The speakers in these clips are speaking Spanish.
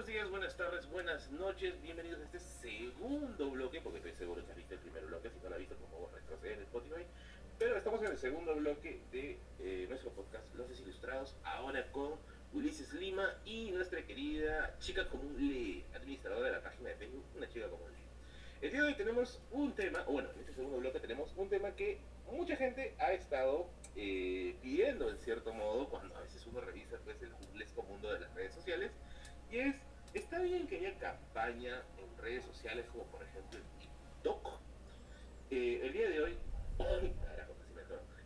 Buenos días, buenas tardes, buenas noches, bienvenidos a este segundo bloque, porque estoy seguro que has visto el primer bloque, si no lo has visto, por favor retrocede en Spotify. Pero estamos en el segundo bloque de eh, nuestro podcast Los Desilustrados, ahora con Ulises Lima y nuestra querida chica común, administradora de la página de Facebook, una chica común. El día de hoy tenemos un tema, bueno, en este segundo bloque tenemos un tema que mucha gente ha estado eh, pidiendo en cierto modo cuando a veces uno revisa pues, el jubilesco mundo de las redes sociales y es, está bien que haya campaña en redes sociales como por ejemplo en TikTok. Eh, el día de hoy,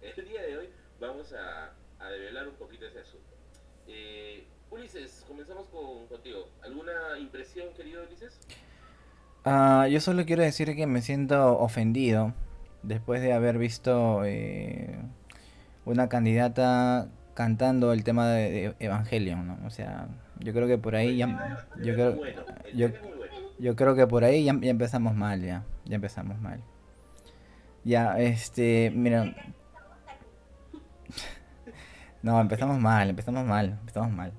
el día de hoy vamos a, a develar un poquito ese asunto. Eh, Ulises, comenzamos con, contigo. ¿Alguna impresión, querido Ulises? Uh, yo solo quiero decir que me siento ofendido después de haber visto eh, una candidata cantando el tema de, de Evangelion, ¿no? O sea, yo creo que por ahí ya yo creo yo, yo creo que por ahí ya, ya, empezamos mal ya, ya empezamos mal. Ya, este, mira. No, empezamos mal, empezamos mal, empezamos mal.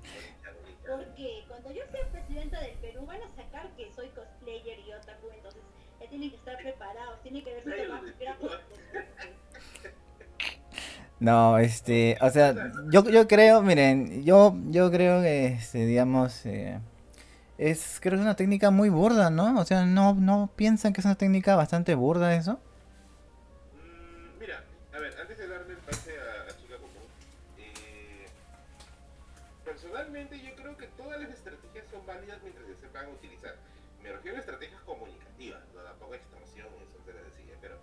Porque cuando yo sea presidenta del Perú van a sacar que soy cosplayer y otaku, entonces ya tienen que estar preparados, tienen que verse más gráficos. No, este, o sea, yo, yo creo, miren, yo, yo creo que, este, digamos, eh, es, creo que es una técnica muy burda, ¿no? O sea, ¿no, no piensan que es una técnica bastante burda eso? Mm, mira, a ver, antes de darle el pase a, Chica Común, eh, personalmente yo creo que todas las estrategias son válidas mientras se sepan utilizar. Me refiero a estrategias comunicativas, no tampoco extorsión, eso te lo decía, pero...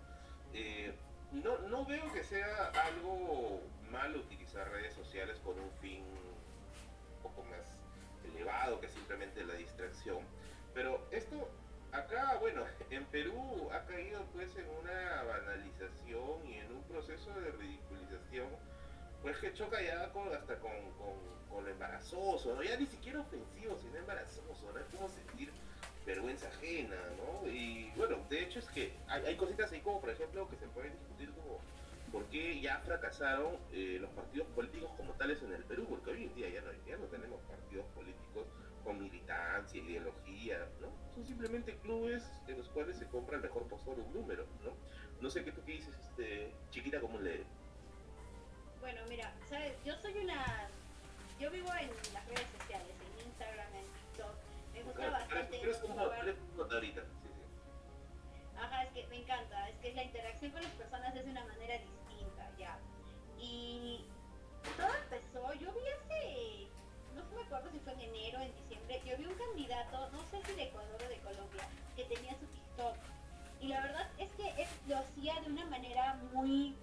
Eh, no, no veo que sea utilizar redes sociales con un fin un poco más elevado que simplemente la distracción. Pero esto acá, bueno, en Perú ha caído pues en una banalización y en un proceso de ridiculización pues que choca ya con, hasta con, con, con lo embarazoso, ¿no? Ya ni siquiera ofensivo, sino embarazoso, ¿no? Es como sentir vergüenza ajena, ¿no? Y bueno, de hecho es que hay, hay, cositas ahí como por ejemplo que se pueden discutir como por qué ya fracasaron eh, los partidos políticos como tales en el Perú, porque hoy en día ya no, ya no tenemos partidos políticos con militancia, ideología, ¿no? Son simplemente clubes en los cuales se compra el mejor postor un número, ¿no? No sé qué tú qué dices, este, chiquita, ¿cómo le...? Bueno, mira, ¿sabes? Yo soy una... Yo vivo en las redes sociales, en Instagram, en TikTok, me gusta Claro, bastante como ahorita, sí, sí. Ajá, es que me encanta, es que la interacción con las personas es de una manera distinta, todo empezó, yo vi hace, no me acuerdo si fue en enero, en diciembre, yo vi un candidato, no sé si de Ecuador o de Colombia, que tenía su TikTok. Y la verdad es que lo hacía de una manera muy...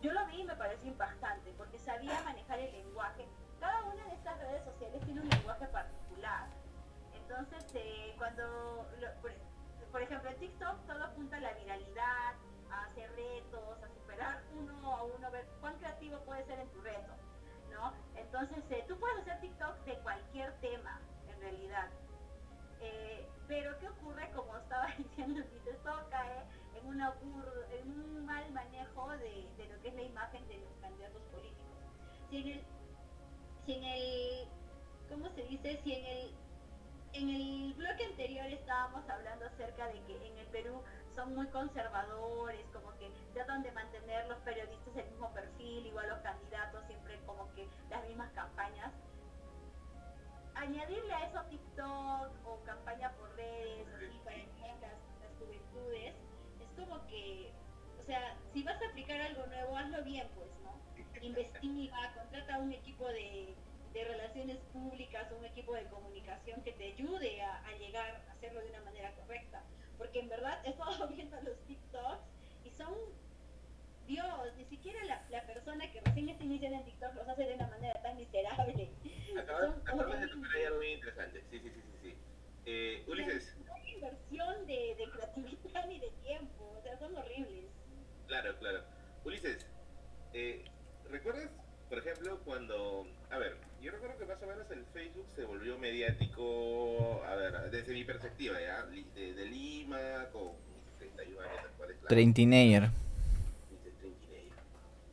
Yo lo vi y me pareció impactante, porque sabía manejar el lenguaje. Cada una de estas redes sociales tiene un lenguaje particular. Entonces, eh, cuando, por ejemplo, en TikTok todo apunta a la viralidad, a hacer retos, a uno a uno, ver cuán creativo puede ser en tu reto, ¿no? Entonces, eh, tú puedes hacer TikTok de cualquier tema, en realidad. Eh, pero ¿qué ocurre? Como estaba diciendo, Luis, todo cae en, una bur- en un mal manejo de, de lo que es la imagen de los candidatos políticos. Si en el, si en el ¿cómo se dice? Si en el en el bloque anterior estábamos hablando acerca de que en el Perú son muy conservadores, como que tratan de mantener los periodistas el mismo perfil, igual los candidatos siempre como que las mismas campañas. Añadirle a eso TikTok o campaña por redes, así para las, las juventudes, es como que, o sea, si vas a aplicar algo nuevo, hazlo bien, pues, ¿no? Investiga, contrata un equipo de, de relaciones públicas, un equipo de comunicación que te ayude a, a llegar a hacerlo de una manera correcta. Porque en verdad he estado viendo los TikToks y son, Dios, ni siquiera la, la persona que recién está iniciando en TikTok los hace de una manera tan miserable. Acabas, de tocar algo muy interesante, sí, sí, sí, sí. sí. Eh, Ulises, No hay inversión de, de creatividad ni de tiempo, o sea, son horribles. Claro, claro. Ulises, eh, ¿recuerdas, por ejemplo, cuando... A ver, yo recuerdo que más o menos el Facebook se volvió mediático, a ver, desde mi perspectiva, ¿ya? De, de Lima, con mis 31 años. Mis 39.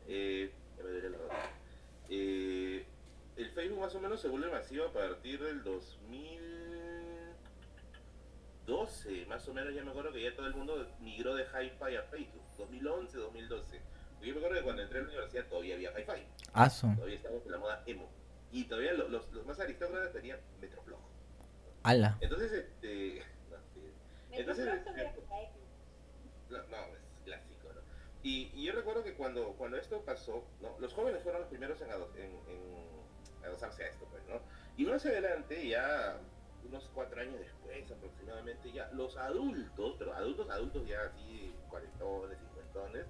Eh, ya me duele la rodilla. Eh, el Facebook más o menos se vuelve masivo a partir del 2000 2012, más o menos, ya me acuerdo que ya todo el mundo migró de Hi-Fi a Facebook. 2011, 2012. Yo me acuerdo que cuando entré a la universidad todavía había Hi-Fi. Aso. Todavía estábamos en la moda emo. Y todavía lo- los, los más aristócratas tenían Metroflog. Ala. Entonces, este... no, sí, Entonces, este-. No, no, es clásico, ¿no? Y, y yo recuerdo que cuando, cuando esto pasó, ¿no? los jóvenes fueron los primeros en, ado- en, en adosarse a esto, pues, ¿no? Y más adelante, ya unos cuatro años después aproximadamente, ya los adultos, pero adultos, adultos ya así, cuarentones, cincuentones,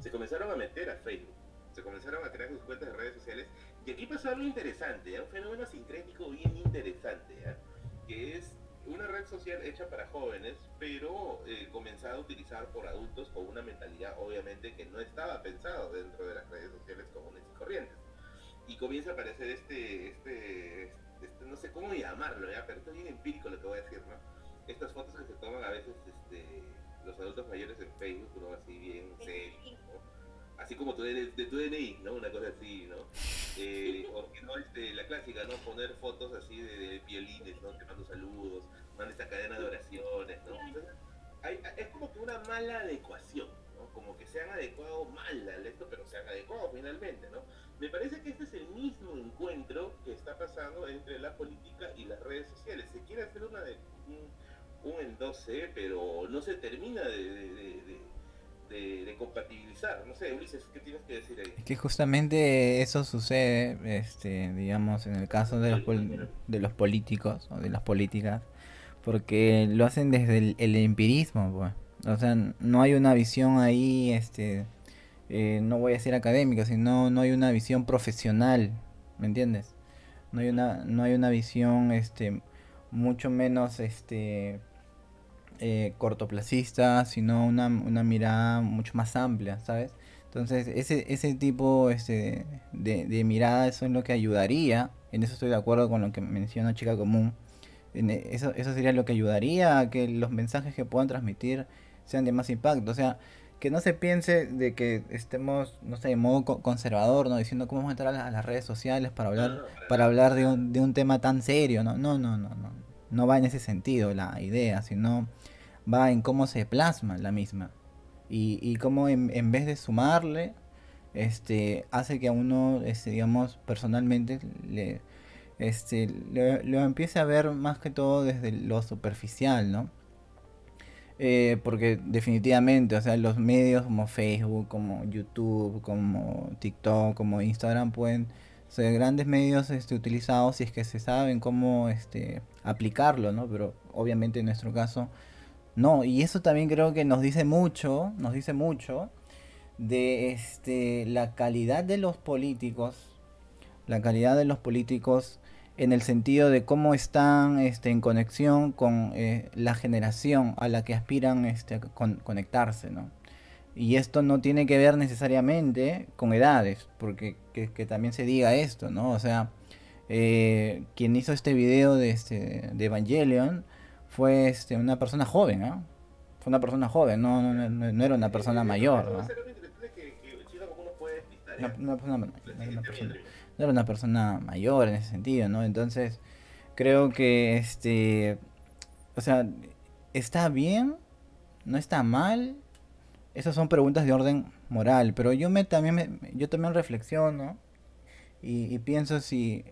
se comenzaron a meter a Facebook, se comenzaron a crear sus cuentas de redes sociales, y aquí pasó algo interesante, ¿ya? un fenómeno sincrético bien interesante, ¿ya? que es una red social hecha para jóvenes, pero eh, comenzada a utilizar por adultos con una mentalidad obviamente que no estaba pensado dentro de las redes sociales comunes y corrientes. Y comienza a aparecer este, este, este no sé cómo llamarlo, ¿ya? pero esto es bien empírico lo que voy a decir, ¿no? Estas fotos que se toman a veces este, los adultos mayores en Facebook, ¿no? Así bien serio. Así como tu, de, de tu DNI, ¿no? Una cosa así, ¿no? Eh, no, este, la clásica, ¿no? Poner fotos así de, de violines, ¿no? Te mando saludos, manda esta cadena de oraciones, ¿no? Es como que una mala adecuación, ¿no? Como que se han adecuado mal al esto, pero se han adecuado finalmente, ¿no? Me parece que este es el mismo encuentro que está pasando entre la política y las redes sociales. Se quiere hacer una de, un, un endose, pero no se termina de- de- de- compatibilizar. No sé, Ulises, ¿qué tienes que decir ahí? Es que justamente eso sucede, este, digamos, en el caso de los, pol- de los políticos o de las políticas, porque lo hacen desde el, el empirismo, pues. O sea, no hay una visión ahí, este, eh, no voy a decir académica, sino no hay una visión profesional, ¿me entiendes? No hay una, no hay una visión, este, mucho menos, este, eh, cortoplacista, sino una, una mirada mucho más amplia, ¿sabes? Entonces, ese, ese tipo este, de, de mirada, eso es lo que ayudaría, en eso estoy de acuerdo con lo que menciona Chica Común, en e- eso, eso sería lo que ayudaría a que los mensajes que puedan transmitir sean de más impacto, o sea, que no se piense de que estemos, no sé, en modo co- conservador, ¿no? Diciendo cómo vamos a entrar a, la- a las redes sociales para hablar, para hablar de un, de un tema tan serio, ¿no? No, no, no, no, no va en ese sentido la idea, sino va en cómo se plasma la misma y, y cómo en, vez de sumarle, este, hace que a uno, este, digamos, personalmente le, este, lo, lo empiece a ver más que todo desde lo superficial, ¿no? Eh, porque definitivamente, o sea, los medios como Facebook, como YouTube, como TikTok, como Instagram pueden ser grandes medios este, utilizados si es que se saben cómo este, aplicarlo, ¿no? Pero obviamente en nuestro caso no, y eso también creo que nos dice mucho, nos dice mucho de este la calidad de los políticos, la calidad de los políticos en el sentido de cómo están este, en conexión con eh, la generación a la que aspiran este, con- conectarse, ¿no? Y esto no tiene que ver necesariamente con edades, porque que, que también se diga esto, ¿no? O sea, eh, quien hizo este video de, este, de Evangelion fue este, una persona joven, ¿no? Fue una persona joven, no, no, no, no era una persona mayor, ¿no? no era una persona mayor en ese sentido, ¿no? Entonces, creo que este, o sea, está bien, no está mal. Esas son preguntas de orden moral, pero yo me también me- yo también reflexiono y, y pienso si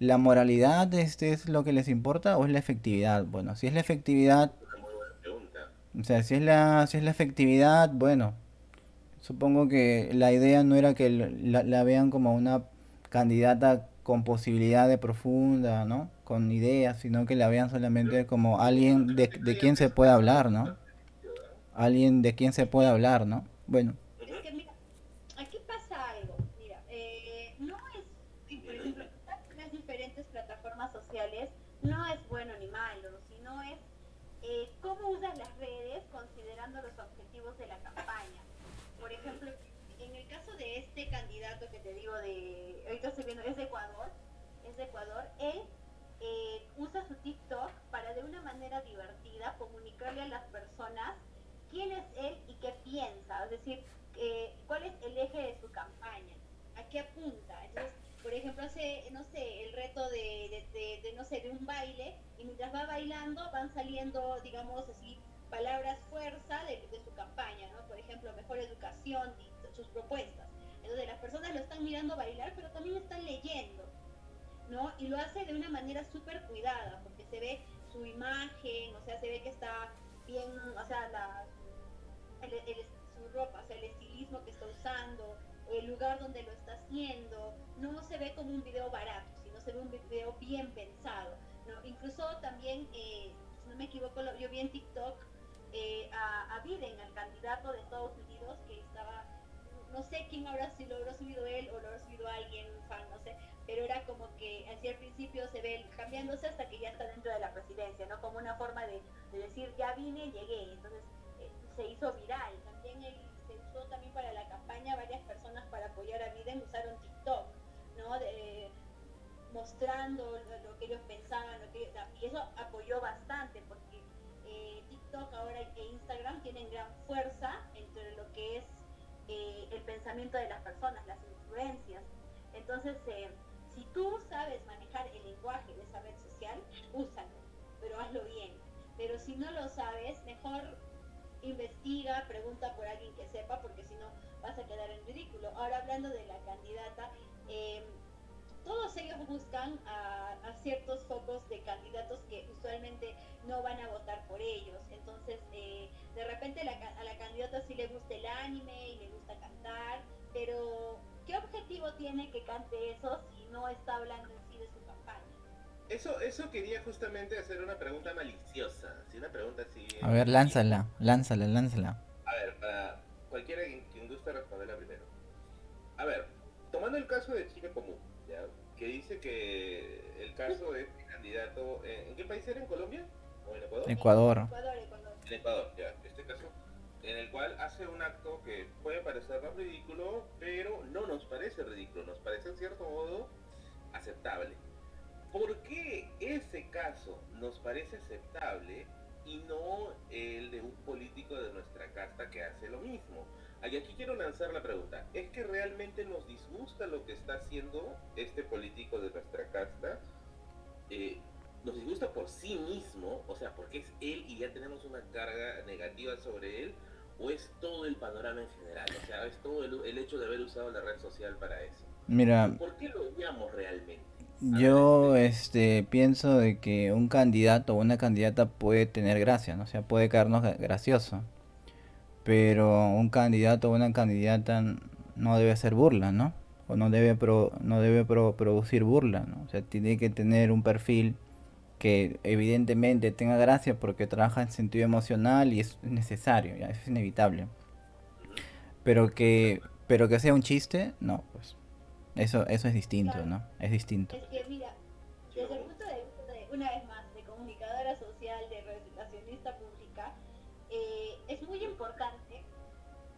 la moralidad este es lo que les importa o es la efectividad. Bueno, si es la efectividad, o sea, si es la, si es la efectividad, bueno, supongo que la idea no era que la vean como una candidata con posibilidad de profunda, ¿no? Con ideas, sino que la vean solamente como alguien de, de quien se puede hablar, ¿no? Alguien de quien se puede hablar, ¿no? Bueno, Es que mira, aquí pasa algo. Mira, eh, no es, por ejemplo, las diferentes plataformas sociales no es bueno ni malo, sino es eh, cómo usas las redes considerando los objetivos de la campaña. Por ejemplo, en el caso de este candidato que te digo de, ahorita estoy viendo, es de Ecuador, es de Ecuador, él eh, usa su TikTok para de una manera divertida comunicarle a las personas quién es él y qué piensa, es decir, cuál es el eje de su campaña, a qué apunta. Entonces, por ejemplo, hace, no sé, el reto de, de, de- de, no sé, de un baile y mientras va bailando van saliendo, digamos así, palabras fuerza de, su campaña, ¿no? Por ejemplo, mejor educación y sus propuestas. Entonces las personas lo están mirando bailar, pero también están leyendo, ¿no? Y lo hace de una manera súper cuidada, porque se ve su imagen, o sea, se ve que está bien, o sea, la, su ropa, o sea, el estilismo que está usando, el lugar donde lo está haciendo, no se ve como un video barato, sino se ve un video bien pensado. Incluso también, eh, si no me equivoco, yo vi en TikTok eh, a, a Biden, al candidato de Estados Unidos, que estaba, no sé quién ahora si lo habrá subido él o lo habrá subido alguien, un fan, no sé, pero era como que así al principio se ve cambiándose hasta que ya está dentro de la presidencia, ¿no? Como una forma de, decir, ya vine, llegué, entonces se hizo viral. También él se usó también para la campaña, varias personas para apoyar a Biden usaron TikTok, ¿no? mostrando lo, que ellos pensaban, lo que, y eso apoyó bastante, porque eh, TikTok ahora e Instagram tienen gran fuerza entre lo que es eh, el pensamiento de las personas, las influencias. Entonces, eh, si tú sabes manejar el lenguaje de esa red social, úsalo, pero hazlo bien. Pero si no lo sabes, mejor investiga, pregunta por alguien que sepa, porque si no vas a quedar en ridículo. Ahora hablando de la candidata, eh, todos ellos buscan a, ciertos focos de candidatos que usualmente no van a votar por ellos. Entonces, eh, de repente a la candidata sí le gusta el anime y le gusta cantar, pero ¿qué objetivo tiene que cante eso si no está hablando en sí de su campaña? Eso, eso quería justamente hacer una pregunta maliciosa, una pregunta así... A ver, lánzala, lánzala, lánzala. A ver, para cualquiera quien guste responderla primero. A ver, tomando el caso de Chile Común, que dice que el caso de este candidato, ¿en qué país era? ¿En Colombia? ¿O en Ecuador? Ecuador. Ecuador, Ecuador. En Ecuador, ya, este caso, en el cual hace un acto que puede parecer ridículo, pero no nos parece ridículo, nos parece en cierto modo aceptable. ¿Por qué ese caso nos parece aceptable y no el de un político de nuestra casta que hace lo mismo? Y aquí quiero lanzar la pregunta. ¿Es que realmente nos disgusta lo que está haciendo este político de nuestra casta? Eh, ¿Nos disgusta por sí mismo? O sea, porque es él y ya tenemos una carga negativa sobre él. ¿O es todo el panorama en general? O sea, es todo el, hecho de haber usado la red social para eso. Mira. ¿Por qué lo odiamos realmente? Yo este pienso de que un candidato o una candidata puede tener gracia, ¿no? o sea, puede caernos gracioso pero un candidato o una candidata no debe hacer burla, ¿no? O no debe, no debe producir burla, ¿no? O sea, tiene que tener un perfil que evidentemente tenga gracia porque trabaja en sentido emocional y es necesario, ya es inevitable. Pero que, pero que sea un chiste, no, pues. Eso, eso es distinto, ¿no? Es distinto. Es que mira, desde el punto de vista de, una vez más, de comunicadora social, de relacionista pública, eh, es muy importante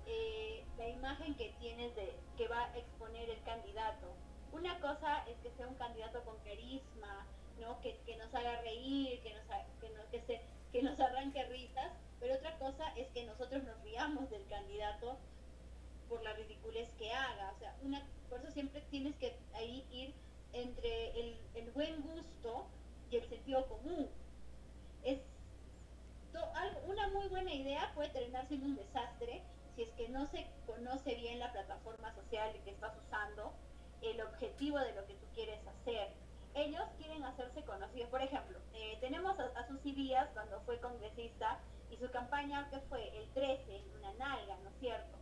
eh, la imagen que tienes de que va a exponer el candidato. Una cosa es que sea un candidato con carisma, ¿no? que, nos haga reír, que nos, que, que, se, que nos arranque risas, pero otra cosa es que nosotros nos riamos del candidato por la ridiculez que haga. O sea, una, por eso siempre tienes que ir entre el, buen gusto y el sentido común. Es una muy buena idea puede terminarse en un desastre si es que no se conoce bien la plataforma social que estás usando, el objetivo de lo que tú quieres hacer. Ellos quieren hacerse conocidos. Por ejemplo, eh, tenemos a, a Susy Díaz cuando fue congresista y su campaña que fue el 13 en una nalga, ¿no es cierto?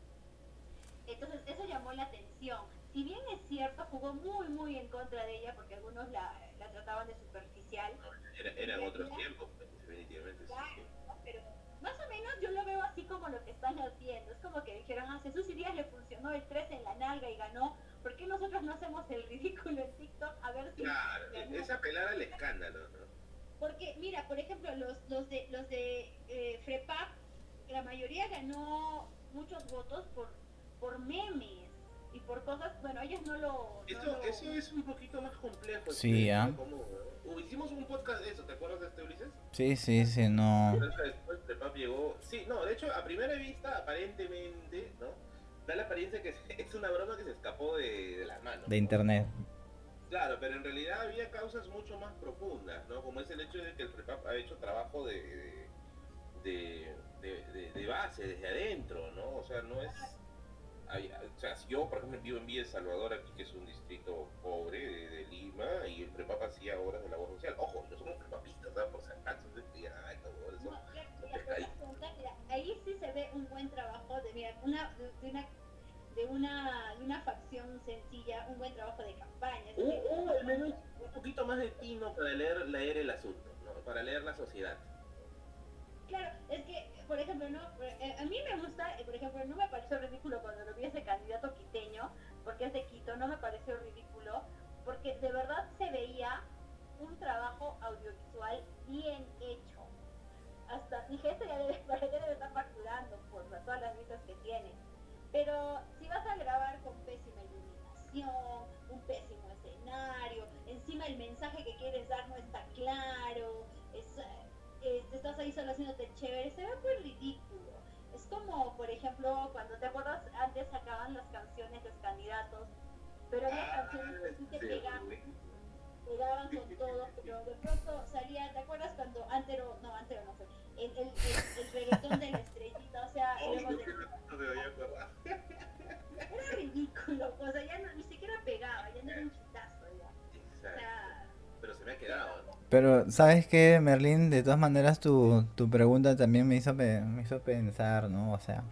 Entonces eso llamó la atención. Si bien es cierto, jugó muy, muy en contra de ella porque algunos la, trataban de superficial. Era, eran otros tiempos, definitivamente. sí pero más o menos yo lo veo así como lo que están haciendo. Es como que dijeron, a ah, Jesús y Díaz le funcionó el 3 en la nalga y ganó. ¿Por qué nosotros no hacemos el ridículo en TikTok? A ver si. Claro, es apelar al escándalo, ¿no? Porque, mira, por ejemplo, los, los de, los de eh, FREPAP, la mayoría ganó muchos votos por, por memes y por cosas, bueno, ellos no lo... eso, eso es un poquito más complejo. Sí, ya. hicimos un podcast de eso, ¿te acuerdas de este Ulises? Sí, sí, sí, no... después Pap llegó... Sí, no, de hecho, a primera vista, aparentemente, ¿no? Da la apariencia que es una broma que se escapó de, de las manos. De internet. Claro, pero en realidad había causas mucho más profundas, ¿no? Como es el hecho de que el PREPAP ha hecho trabajo de, de, de, de- de base, desde adentro, ¿no? O sea, no es... hay- o sea, yo, por ejemplo, vivo en Villa El Salvador, aquí que es un distrito pobre de, de Lima, y el PREPAP hacía obras de labor social. Ojo, no somos prepapistas, ¿sabes? Por si acaso, ay, no, eso- No, ahí sí se ve un buen trabajo de, mira, una, de, de una de una, de una facción sencilla, un buen trabajo de campaña. decir, un- al menos un poquito más de tino para leer, leer el asunto, ¿no? Para leer la sociedad. Claro, es que, por ejemplo, no, Eh, a mí me gusta, eh, por ejemplo, no me pareció ridículo cuando lo vi ese candidato quiteño, porque es de Quito, no me pareció ridículo, porque de verdad se veía un trabajo audiovisual bien hecho. Hasta dije, esto ya debe, debe estar facturando por todas las vistas que tiene. Pero si vas a grabar con pésima iluminación, un pésimo escenario, encima el mensaje que quieres dar no está claro, eh, estás ahí solo haciéndote chévere, se ve muy ridículo. Es como, por ejemplo, cuando te acuerdas, antes sacaban las canciones los candidatos, pero había canciones que sí te pegaban, pegaban con todo, pero de pronto salía, ¿te acuerdas cuando Antero, no, Antero no fue, el, el, el, el reggaetón de Pero, ¿sabes qué, Merlín? De todas maneras, tu, tu pregunta también me hizo, pe- me hizo pensar, ¿no? O sea,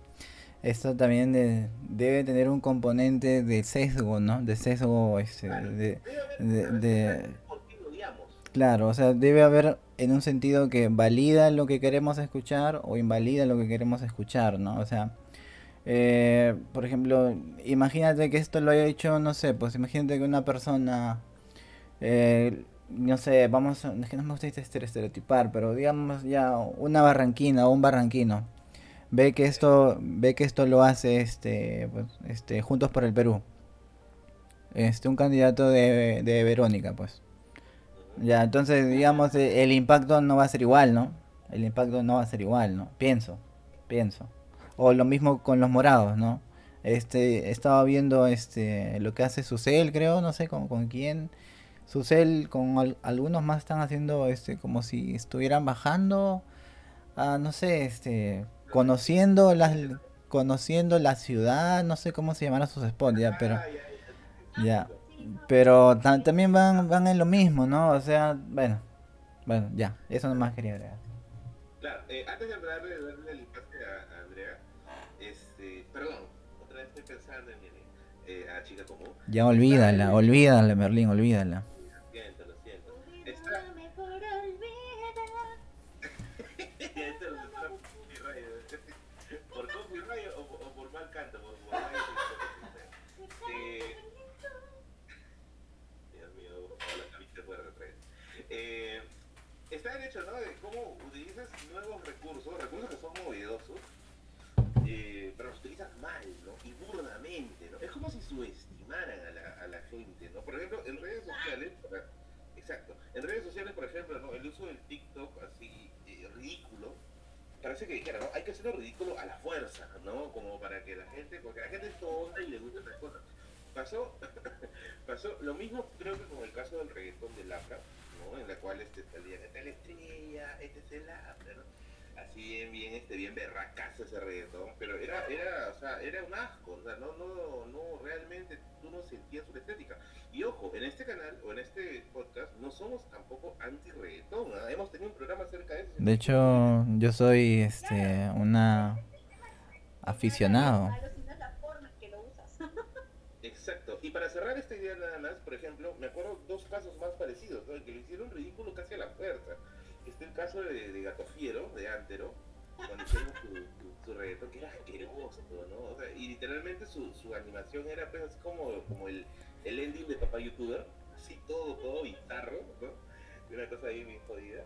esto también de- debe tener un componente de sesgo, ¿no? De sesgo, este, de, de- claro, o sea, debe haber en un sentido que valida lo que queremos escuchar o invalida lo que queremos escuchar, ¿no? O sea, eh, por ejemplo, imagínate que esto lo haya hecho, no sé, pues imagínate que una persona, eh, no sé, vamos, es que no me gusta este estereotipar, pero digamos ya una barranquina o un barranquino ve que esto, ve que esto lo hace, este, pues, este, Juntos por el Perú, este, un candidato de, de Verónica, pues. Ya, entonces, digamos, eh, el impacto no va a ser igual, ¿no? El impacto no va a ser igual, ¿no? Pienso, pienso. O lo mismo con los morados, ¿no? Este, estaba viendo este lo que hace Susel, creo, no sé con, con quién. Susel con al- algunos más están haciendo este como si estuvieran bajando a no sé, este conociendo las conociendo la ciudad, no sé cómo se llamarán sus spots ya, pero ya. Pero ta- también van, van en lo mismo, ¿no? O sea, bueno, bueno, ya, eso nomás quería agregar. Claro, eh, antes de darle, darle el pase a, a Andrea, este, perdón, otra vez estoy pensando en eh, a Chica Común. Ya olvídala, olvídala, Merlín, olvídala. El hecho, ¿no? De cómo utilizas nuevos recursos, recursos que son novedosos, eh, pero los utilizas mal, ¿no? Y burdamente, ¿no? Es como si subestimaran a la, a la gente, ¿no? Por ejemplo, en redes sociales, exacto, en redes sociales, por ejemplo, ¿no? El uso del TikTok así eh, ridículo, parece que dijera, ¿no? Hay que hacerlo ridículo a la fuerza, ¿no? Como para que la gente, porque la gente es tonta y le gustan esas cosas. Pasó, pasó lo mismo creo que con el caso del reggaetón de Lapra, ¿no? En la cual este salía, esta es la estrella, este es el. Así bien, bien, este, bien berracazo ese reggaetón, pero era, era, o sea, era un asco, o sea, no, no, no, realmente tú no sentías su estética. Y ojo, en este canal o en este podcast no somos tampoco anti-reggaetón, hemos tenido un programa acerca de eso. De hecho, yo soy este una aficionado. Malo, sino es la forma en que lo usas. Exacto. Y para cerrar esta idea nada más, por ejemplo, me acuerdo dos casos más parecidos, que le hicieron ridículo casi a la fuerza. Este el caso de, de Gato Fiero, de Antero, cuando hicieron su, su, su reggaetón, que era asqueroso, ¿no? O sea, y literalmente su, su animación era pues como, como el, el ending de papá youtuber, así todo, todo bizarro, ¿no? Una cosa ahí bien jodida.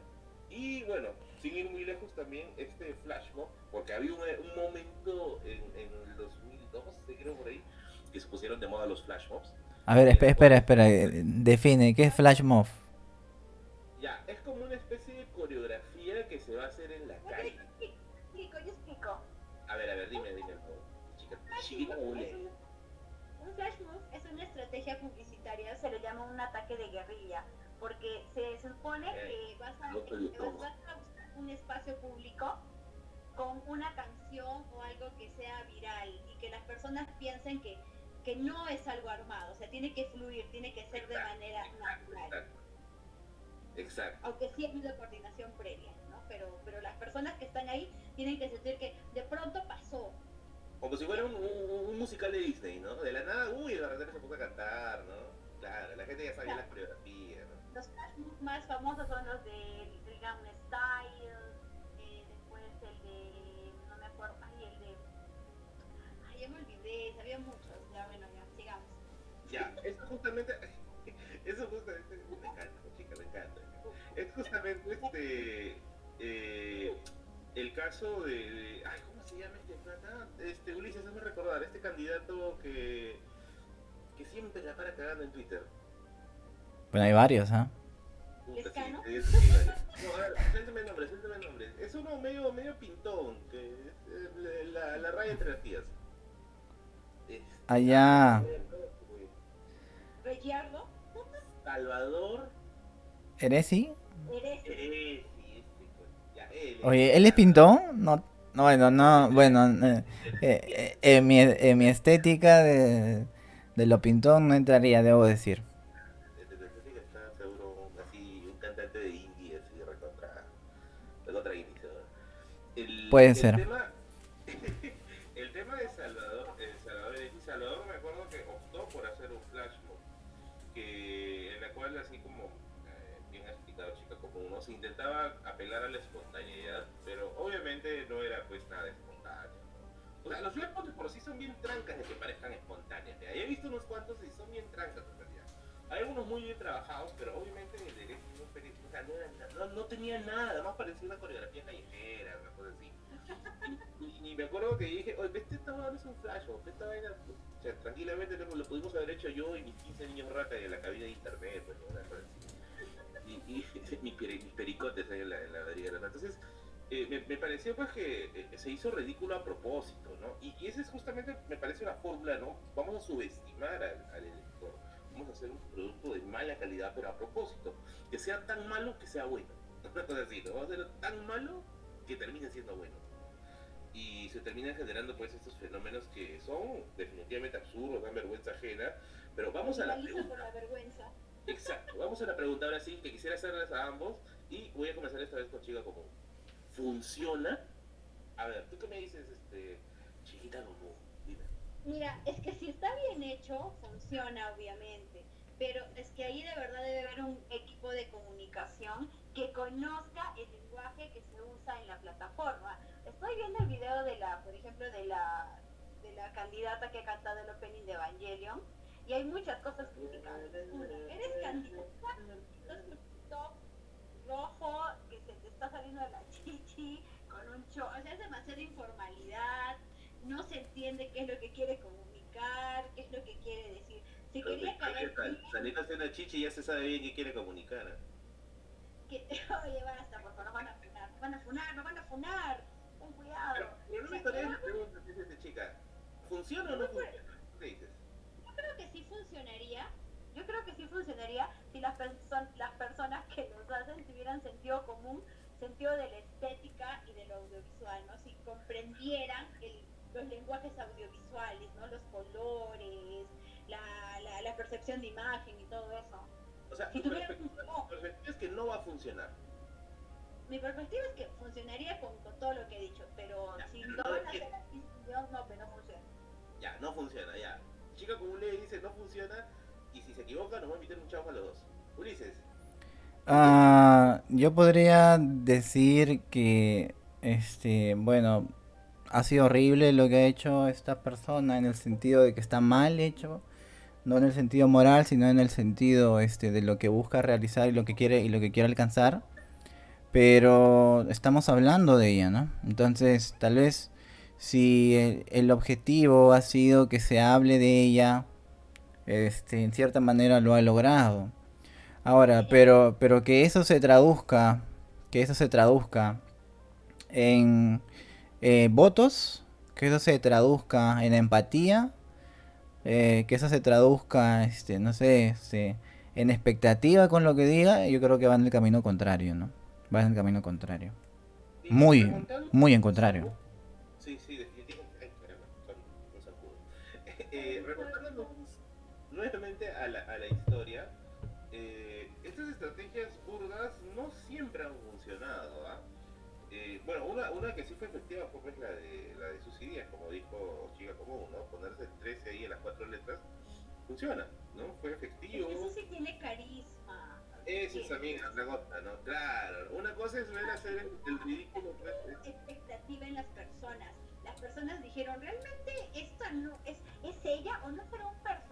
Y bueno, sin ir muy lejos también, este flash mob, porque había un, un momento en, en el 2012, creo por ahí, que se pusieron de moda los flash mobs. A ver, espera, espera, espera, define, ¿qué es flash mob? Ya, es como una especie de coreografía que se va a hacer en la calle. Yo explico, yo explico. A ver, a ver, dime, dime. Chica, chica, un flash move es una estrategia publicitaria, se le llama un ataque de guerrilla, porque se supone que vas a, vas a buscar un espacio público con una canción o algo que sea viral y que las personas piensen que que no es algo armado, o sea, tiene que fluir, tiene que ser de manera natural. Exacto. Aunque sí ha habido coordinación previa, ¿no? Pero, pero las personas que están ahí tienen que sentir que de pronto pasó. Como si fuera un, un, musical de Disney, ¿no? De la nada, uy, la repente se puso a cantar, ¿no? Claro, la gente ya sabía las coreografías, ¿no? Los más famosos son los de, del Gangnam Style, eso justamente, eso justamente, me encanta, chica, me encanta. Es justamente este, eh, el caso de, ay, ¿cómo se llama este plata? Este, Ulises, hazme recordar, este candidato que, que siempre la para cagando en Twitter. Bueno, hay varios, ¿ah? ¿eh? Sí, no, a ver, suéltame el nombre, suéltame el nombre. Es uno medio, medio pintón, que es la, la raya entre las tías. Allá. Salvador. ¿Eresi? Eresi. Oye, ¿él es pintón? No, no bueno, no, bueno, eh, eh, en, mi, en mi estética de, de lo pintón no entraría, debo decir. Puede ser. Tema, así como, eh, bien explicado chica, como uno se intentaba apelar a la espontaneidad, pero obviamente no era pues nada espontáneo. O sea, los flash mobs por sí son bien trancas de que parezcan espontáneos. He visto unos cuantos y son bien trancas en realidad. Hay algunos muy bien trabajados, pero obviamente en el derecho no, o sea, no, no, no, tenía nada, además parecía una coreografía callejera, una cosa así. Y, me acuerdo que dije, oye, este esta es un flash, esta vaina, o sea, tranquilamente lo, pudimos haber hecho yo y mis 15 niños rata de la cabina de internet, pues, ¿no? y, y, mis, pericotes ahí en la, en la Entonces, eh, me, me, pareció pues que eh, se hizo ridículo a propósito, ¿no? Y, y esa es justamente, me parece una fórmula, ¿no? Vamos a subestimar al, al elector, vamos a hacer un producto de mala calidad, pero a propósito, que sea tan malo que sea bueno. Una cosa así, ¿no? Vamos a hacerlo tan malo que termine siendo bueno y se terminan generando pues estos fenómenos que son definitivamente absurdos, dan vergüenza ajena, pero vamos a la pregunta. la vergüenza. Exacto, vamos a la pregunta ahora sí, que quisiera hacerles a ambos y voy a comenzar esta vez con Chica Común. ¿Funciona? A ver, ¿tú qué me dices, este, Chiquita Común? Dime. Mira, es que si está bien hecho, funciona obviamente, pero es que ahí de verdad debe haber un equipo de comunicación que conozca el lenguaje que se usa en la plataforma estoy viendo el video de la, por ejemplo, de la, de la candidata que ha cantado el opening de Evangelion y hay muchas cosas criticables. Una, eres candidata, entonces top rojo que se te está saliendo de la chichi con un show, o sea, es demasiada informalidad, no se entiende qué es lo que quiere comunicar, qué es lo que quiere decir. Si quería caer... Saliendo haciendo chichi ya se sabe bien qué quiere comunicar. ¿eh? Que, oye, basta, por favor, nos van a funar, nos van a funar, nos van a funar cuidado. Pero, no me chica, ¿funciona o no funciona? ¿Qué dices? Yo creo que sí funcionaría. Yo creo que sí funcionaría si las, las personas que los hacen tuvieran sentido común, sentido de la estética y de lo audiovisual, ¿no? Si comprendieran el, los lenguajes audiovisuales, ¿no? Los colores, la, la, la percepción de imagen y todo eso. O sea, si tuvieran... no va a funcionar mi perspectiva es que funcionaría con, con todo lo que he dicho, pero si no van a hacer así, no, pero no funciona. Ya, no funciona, ya. Chica como le dice no funciona y si se equivoca nos va a invitar un chavo a los dos. Ulises. Ah, yo podría decir que, este, bueno, ha sido horrible lo que ha hecho esta persona en el sentido de que está mal hecho, no en el sentido moral, sino en el sentido, este, de lo que busca realizar y lo que quiere y lo que quiere alcanzar pero estamos hablando de ella, ¿no? Entonces, tal vez si el, objetivo ha sido que se hable de ella, este, en cierta manera lo ha logrado. Ahora, pero, pero que eso se traduzca, que eso se traduzca en eh, votos, que eso se traduzca en empatía, eh, que eso se traduzca, este, no sé, este, en expectativa con lo que diga, yo creo que va en el camino contrario, ¿no? Va en el camino contrario. Muy, muy en contrario. Sí, sí, definitivamente. Eh, nuevamente a la, a la historia, eh, estas estrategias burdas no siempre han funcionado. ¿ah? Eh, bueno, una, una que sí fue efectiva fue pues, la de la de Suicidias, como dijo Chica Común, ¿no? Ponerse el 13 ahí en las cuatro letras funciona, ¿no? Fue efectivo. Eso sí tiene carisma. Esa es también la gota, ¿no? Claro, una cosa es ver hacer el, el ridículo, expectativa en las personas. Las personas dijeron, realmente esta no es, es ella o no será un personaje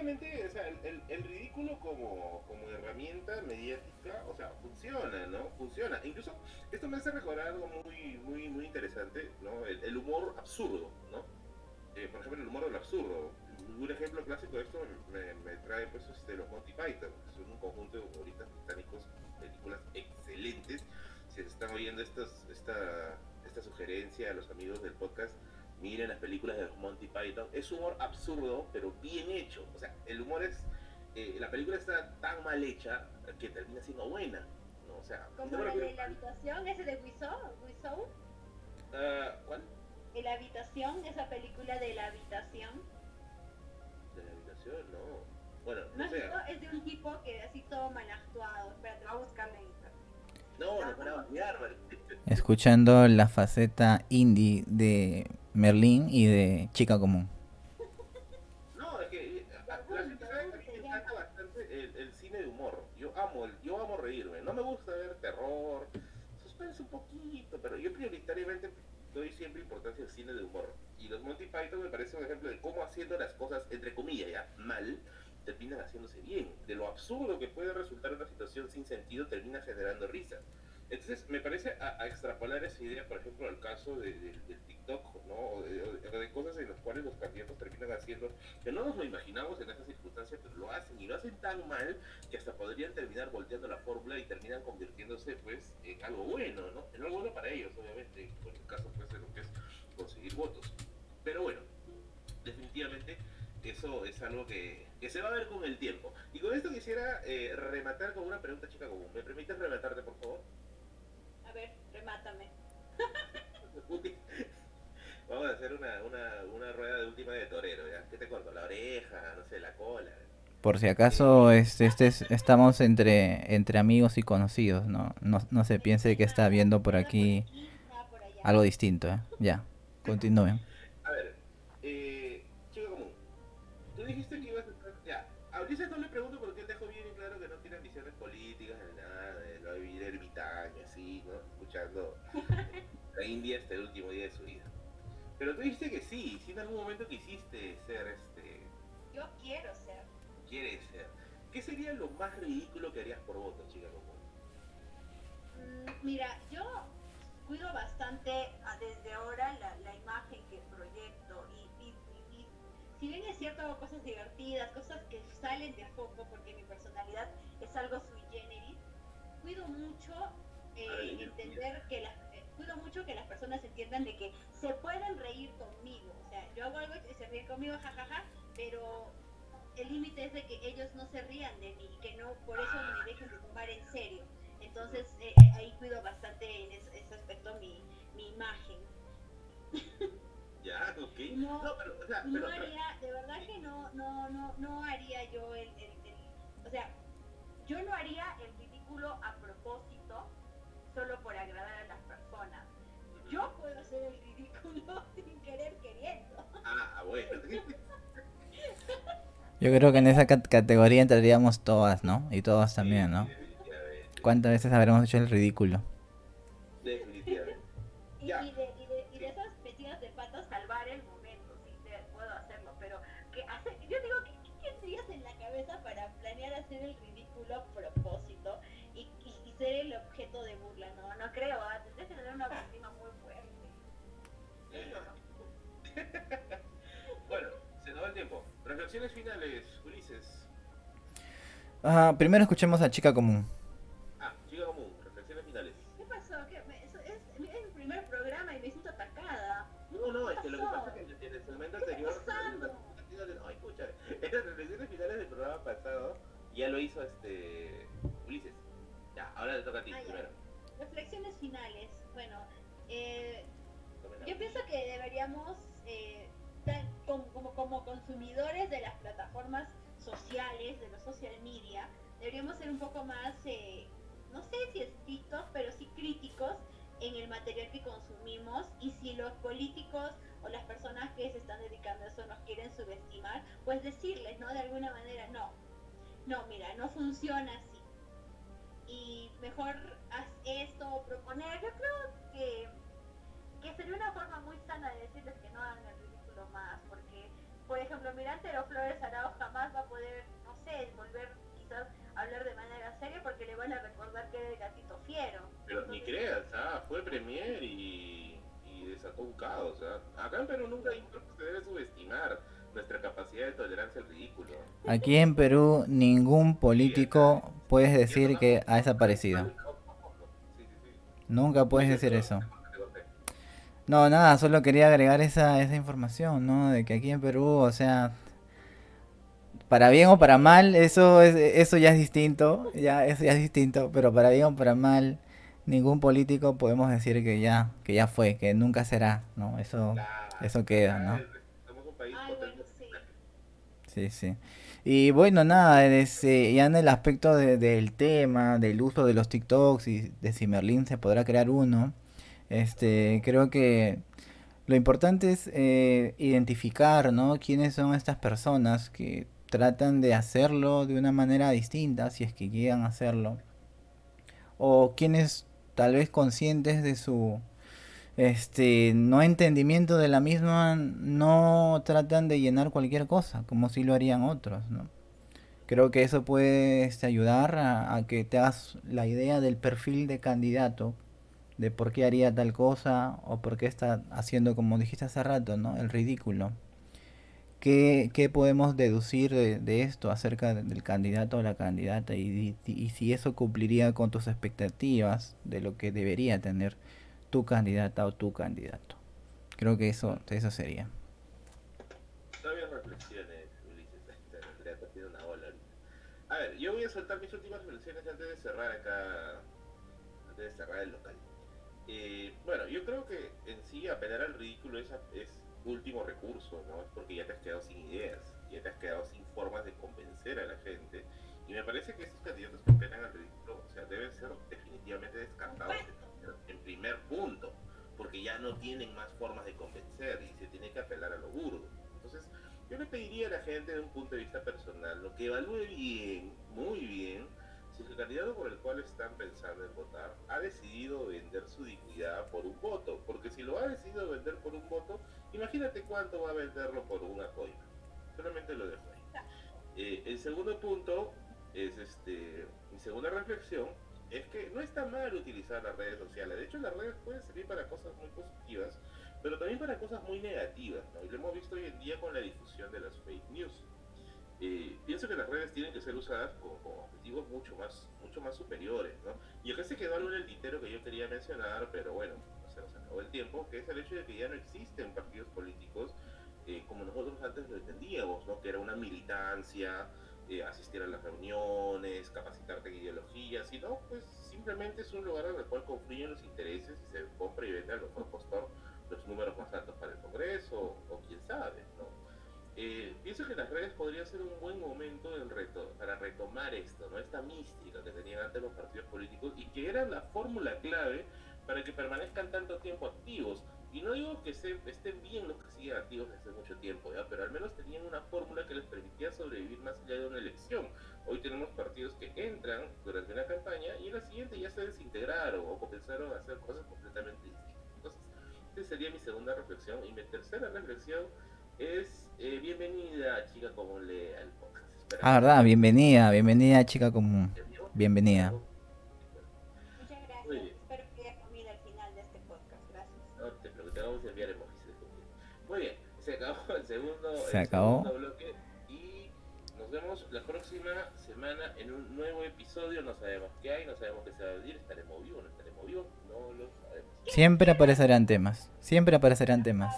sea, definitivamente, o sea, el, el- el ridículo como, como herramienta mediática, o sea, funciona, ¿no? Funciona. Incluso, esto me hace recordar algo muy, muy, muy interesante, ¿no? El, el humor absurdo, ¿no? Eh, por ejemplo, el humor del absurdo. Un ejemplo clásico de esto me, me trae, pues, este, los Monty Python, que son un conjunto de humoristas británicos, películas excelentes. Si están oyendo estos, esta, esta sugerencia a los amigos del podcast, miren las películas de los Monty Python. Es humor absurdo, pero bien hecho. O sea, el humor es. eh, la película está tan mal hecha que termina siendo buena. ¿no? O sea, Como la de la habitación, ese de Wiseau, Wiseau, Ah, ¿Cuál? de la habitación, esa película de la habitación. De la habitación, no. Bueno, No no sé. es de un tipo que así todo mal actuado. Espera, te voy a internet. No, no para bañar, Escuchando la faceta indie de Merlín y de Chica Común. No, es que eh, a- a- la gente sabe que a mí me encanta bastante el, el cine de humor. Yo amo, el- yo amo reírme. No me gusta ver terror, suspense un poquito, pero yo prioritariamente doy siempre importancia al cine de humor. Y los Monty Python me parece un ejemplo de cómo haciendo las cosas, entre comillas, ya, mal, terminan haciéndose bien. De lo absurdo que puede resultar una situación sin sentido, termina generando risa. Entonces, me parece a, a extrapolar esa idea, por ejemplo, al caso de, de- del TikTok, ¿no? O de, o de- cosas en las cuales los candidatos terminan haciendo que no nos lo imaginamos en esas circunstancias, pero lo hacen y lo hacen tan mal que hasta podrían terminar volteando la fórmula y terminan convirtiéndose pues en algo bueno, ¿no? En algo bueno para ellos, obviamente, por el caso pues de lo que es conseguir votos. Pero bueno, definitivamente eso es algo que, que se va a ver con el tiempo. Y con esto quisiera eh, rematar con una pregunta chica común. ¿Me permites rematarte, por favor? A ver, remátame. Vamos a hacer una, una, una rueda de última de torero, ¿ya? ¿Qué te corto? La oreja, no sé, la cola. Por si acaso este, este es- estamos entre, entre amigos y conocidos, ¿no? No, no se piense que está viendo por aquí algo distinto, ¿eh? Ya, continúen. Dijiste que ibas a estar... Ya, a Ulises no le pregunto porque él dejó bien en claro que no tiene ambiciones políticas ni nada, de no vivir ermitaño, así, ¿no? Escuchando la India hasta el último día de su vida. Pero tú dijiste que sí, sí en algún momento quisiste ser, este, Yo quiero ser. quieres ser. ¿Qué sería lo más ridículo que harías por voto, chica común? Mm, Mira, yo cuido bastante desde ahora la, la imagen si bien es cierto hago cosas divertidas, cosas que salen de foco porque mi personalidad es algo sui generis, cuido mucho eh, Ay, entender que las eh, cuido mucho que las personas entiendan de que se pueden reír conmigo, o sea, yo hago algo y se ríen conmigo, jajaja, pero el límite es de que ellos no se rían de mí que no por eso me dejen de tomar en serio. Entonces eh, ahí cuido bastante en ese, ese aspecto mi, mi imagen. Ya, ok. No, No, pero, o sea, No pero, pero- haría, de verdad que no, no, no, no haría yo el, el- el- o sea, yo no haría el ridículo a propósito solo por agradar a las personas. Yo puedo hacer el ridículo sin querer queriendo. Ah, bueno. Yo creo que en esa cat- categoría entraríamos todas, ¿no? Y todos también, ¿no? ¿Cuántas veces habremos hecho el ridículo? Reflexiones finales, Ulises. Ah, primero escuchemos a Chica Común. Ah, Chica Común, reflexiones finales. ¿Qué pasó? ¿Qué? Es, es, es, el primer programa y me siento atacada. No, no, es que lo que pasa es que en el segmento anterior. Ay, escucha, en las reflexiones finales del programa pasado ya lo hizo este Ulises. Ya, ahora le toca a ti ah, primero. Reflexiones finales. Bueno, eh, yo pienso que deberíamos, eh, como, consumidores de las plataformas sociales, de los social media, deberíamos ser un poco más, eh, no sé si estrictos, pero sí críticos en el material que consumimos y si los políticos o las personas que se están dedicando a eso nos quieren subestimar, pues decirles, ¿no? De alguna manera, no, no, mira, no funciona así. Y mejor haz esto proponer, yo creo que, que sería una forma muy sana de decirles que no hagan por ejemplo, Mirante o Flores Arao jamás va a poder, no sé, volver quizás a hablar de manera seria porque le van a recordar que era el gatito fiero. Pero ni creas, ah, fue premier y, y desató un caos. ¿ah? Acá en Perú nunca se debe subestimar nuestra capacidad de tolerancia al ridículo. Aquí en Perú ningún político puedes decir que ha desaparecido. Nunca puedes decir eso. No, nada, solo quería agregar esa, esa información, ¿no? De que aquí en Perú, o sea, para bien o para mal, eso es, eso ya es distinto, ya eso ya es distinto, pero para bien o para mal, ningún político podemos decir que ya, que ya fue, que nunca será, ¿no? Eso, eso queda, ¿no? Sí, sí. Y bueno, nada, eh, ya en el aspecto del tema, del uso de los TikToks y de si Merlin se podrá crear uno, este, creo que lo importante es eh, identificar, ¿no? Quiénes son estas personas que tratan de hacerlo de una manera distinta, si es que llegan a hacerlo. O quienes tal vez conscientes de su este no entendimiento de la misma no tratan de llenar cualquier cosa como si lo harían otros ¿no? creo que eso puede este, ayudar a, que te hagas la idea del perfil de candidato de por qué haría tal cosa o por qué está haciendo como dijiste hace rato no el ridículo ¿Qué, qué podemos deducir de, esto acerca del candidato o la candidata y, y si eso cumpliría con tus expectativas de lo que debería tener tu candidata o tu candidato. Creo que eso, eso sería. A ver, yo voy a soltar mis últimas reflexiones antes de cerrar acá, antes de cerrar el local. Eh, bueno, yo creo que en sí apelar al ridículo es, es último recurso, ¿no? Es porque ya te has quedado sin ideas, ya te has quedado sin formas de convencer a la gente. Y me parece que estos candidatos que apelan al ridículo, o sea, deben ser definitivamente descartados en primer punto, porque ya no tienen más formas de convencer y se tiene que apelar a lo burdo. Entonces, yo le pediría a la gente de un punto de vista personal, lo que evalúe bien, muy bien, el candidato por el cual están pensando en votar ha decidido vender su dignidad por un voto, porque si lo ha decidido vender por un voto, imagínate cuánto va a venderlo por una coima. Solamente lo dejo ahí. Eh, el segundo punto es este, mi segunda reflexión es que no está mal utilizar las redes sociales. De hecho, las redes pueden servir para cosas muy positivas, pero también para cosas muy negativas. Y lo hemos visto hoy en día con la difusión de las fake news. Pienso que las redes tienen que ser usadas con, objetivos mucho más, mucho más superiores. ¿no? Y acá se quedó algo en el tintero que yo quería mencionar, pero bueno, se nos acabó el tiempo, que es el hecho de que ya no existen partidos políticos eh, como nosotros antes lo entendíamos, ¿no? que era una militancia eh, asistir a las reuniones, capacitarte en ideologías, sino pues simplemente es un lugar en el cual confluyen los intereses y se compra y vende al mejor postor los números más altos para el Congreso o quién sabe, ¿no? Eh, pienso que las redes podrían ser un buen momento reto, para retomar esto, ¿no? esta mística que tenían antes los partidos políticos y que era la fórmula clave para que permanezcan tanto tiempo activos. Y no digo que se, estén bien los que siguen activos desde hace mucho tiempo, ¿ya? pero al menos tenían una fórmula que les permitía sobrevivir más allá de una elección. Hoy tenemos partidos que entran durante una campaña y en la siguiente ya se desintegraron o comenzaron a hacer cosas completamente distintas. Entonces, esa sería mi segunda reflexión. Y mi tercera reflexión es eh, bienvenida, chica, como le al podcast. Ah, verdad, bienvenida, bienvenida chica común. Bienvenida. Muchas gracias. Muy bien. Espero que haya comido al final de este podcast. Gracias. No te preocupes, te vamos a enviar emojis de comida. Muy bien, se acabó el segundo, Se el acabó. segundo bloque y nos vemos la próxima semana en un nuevo episodio. No sabemos qué hay, no sabemos qué se va a venir, estaremos vivos, no estaremos vivos, no lo sabemos. Siempre aparecerán temas. Siempre aparecerán temas.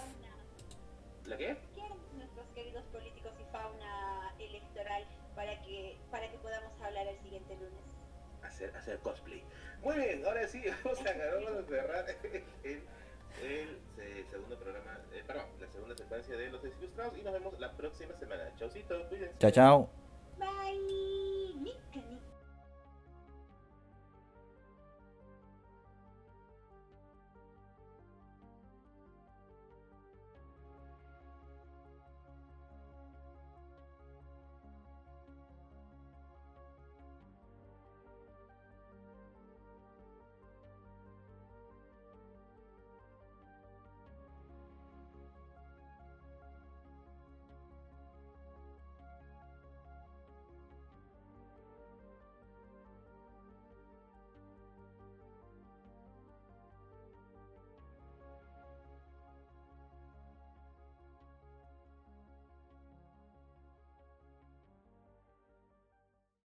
Muy bien, ahora sí, vamos a acabamos de cerrar el, eh, segundo programa, eh, perdón, la segunda secuencia de Los Desilustrados y nos vemos la próxima semana. Chaucito, cuídense. Chao, chao.